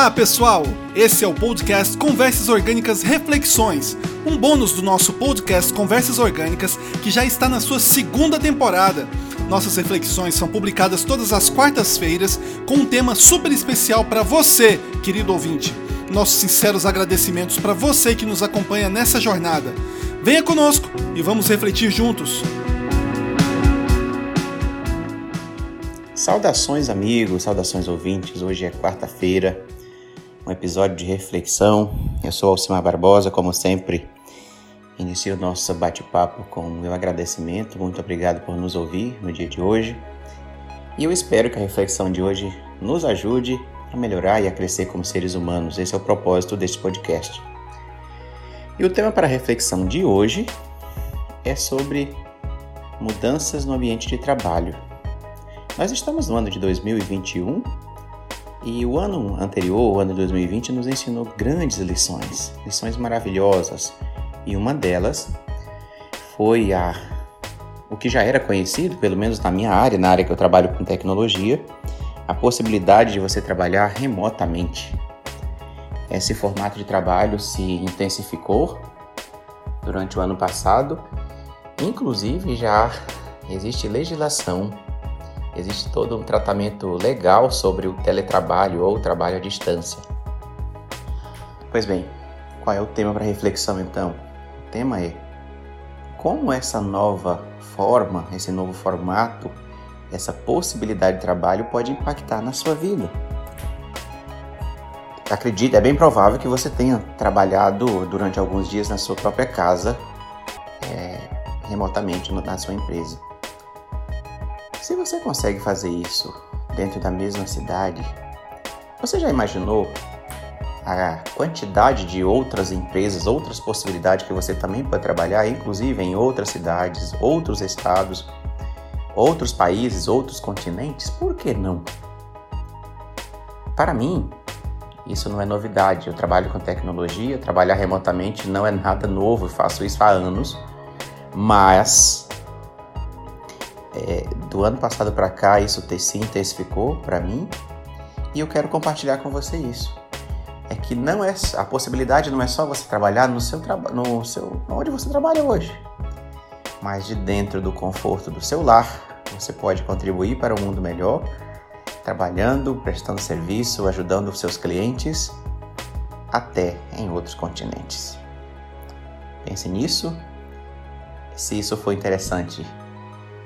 Olá, pessoal! Esse é o podcast Conversas Orgânicas Reflexões, um bônus do nosso podcast Conversas Orgânicas que já está na sua segunda temporada. Nossas reflexões são publicadas todas as quartas-feiras com um tema super especial para você, querido ouvinte. Nossos sinceros agradecimentos para você que nos acompanha nessa jornada. Venha conosco e vamos refletir juntos. Saudações, amigos, saudações, ouvintes. Hoje é quarta-feira, um episódio de reflexão. Eu sou Alcimar Barbosa, como sempre. Inicio o nosso bate-papo com o meu agradecimento. Muito obrigado por nos ouvir no dia de hoje. E eu espero que a reflexão de hoje nos ajude a melhorar e a crescer como seres humanos. Esse é o propósito deste podcast. E o tema para a reflexão de hoje é sobre mudanças no ambiente de trabalho. Nós estamos no ano de 2021 e o ano anterior, o ano de 2020, nos ensinou grandes lições, lições maravilhosas. E uma delas foi a o que já era conhecido, pelo menos na minha área, na área que eu trabalho com tecnologia, a possibilidade de você trabalhar remotamente. Esse formato de trabalho se intensificou durante o ano passado, inclusive já existe legislação existe todo um tratamento legal sobre o teletrabalho ou o trabalho à distância. Pois bem, qual é o tema para reflexão então? O tema é como essa nova forma, esse novo formato, essa possibilidade de trabalho pode impactar na sua vida. Acredito, é bem provável que você tenha trabalhado durante alguns dias na sua própria casa, é, remotamente na sua empresa. Se você consegue fazer isso dentro da mesma cidade, você já imaginou a quantidade de outras empresas, outras possibilidades que você também pode trabalhar, inclusive em outras cidades, outros estados, outros países, outros continentes? Por que não? Para mim, isso não é novidade. Eu trabalho com tecnologia, trabalhar remotamente não é nada novo, eu faço isso há anos, mas é, do ano passado para cá isso se intensificou para mim e eu quero compartilhar com você isso. É que não é a possibilidade não é só você trabalhar no seu trabalho, no seu onde você trabalha hoje, mas de dentro do conforto do seu lar, você pode contribuir para um mundo melhor, trabalhando, prestando serviço, ajudando os seus clientes até em outros continentes. Pense nisso. Se isso for interessante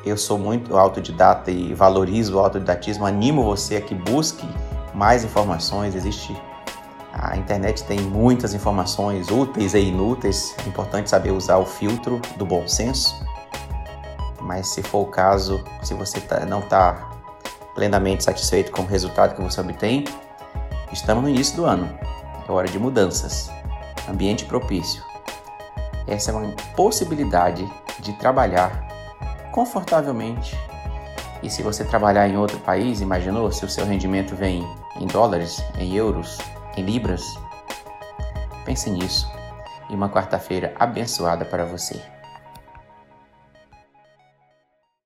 eu sou muito autodidata e valorizo o autodidatismo, animo você a que busque mais informações. Existe a internet tem muitas informações úteis e inúteis. É importante saber usar o filtro do bom senso. Mas se for o caso, se você tá, não está plenamente satisfeito com o resultado que você obtém, estamos no início do ano. É hora de mudanças. Ambiente propício. Essa é uma possibilidade de trabalhar confortavelmente. E se você trabalhar em outro país, imaginou se o seu rendimento vem em dólares, em euros, em libras? Pense nisso. E uma quarta-feira abençoada para você.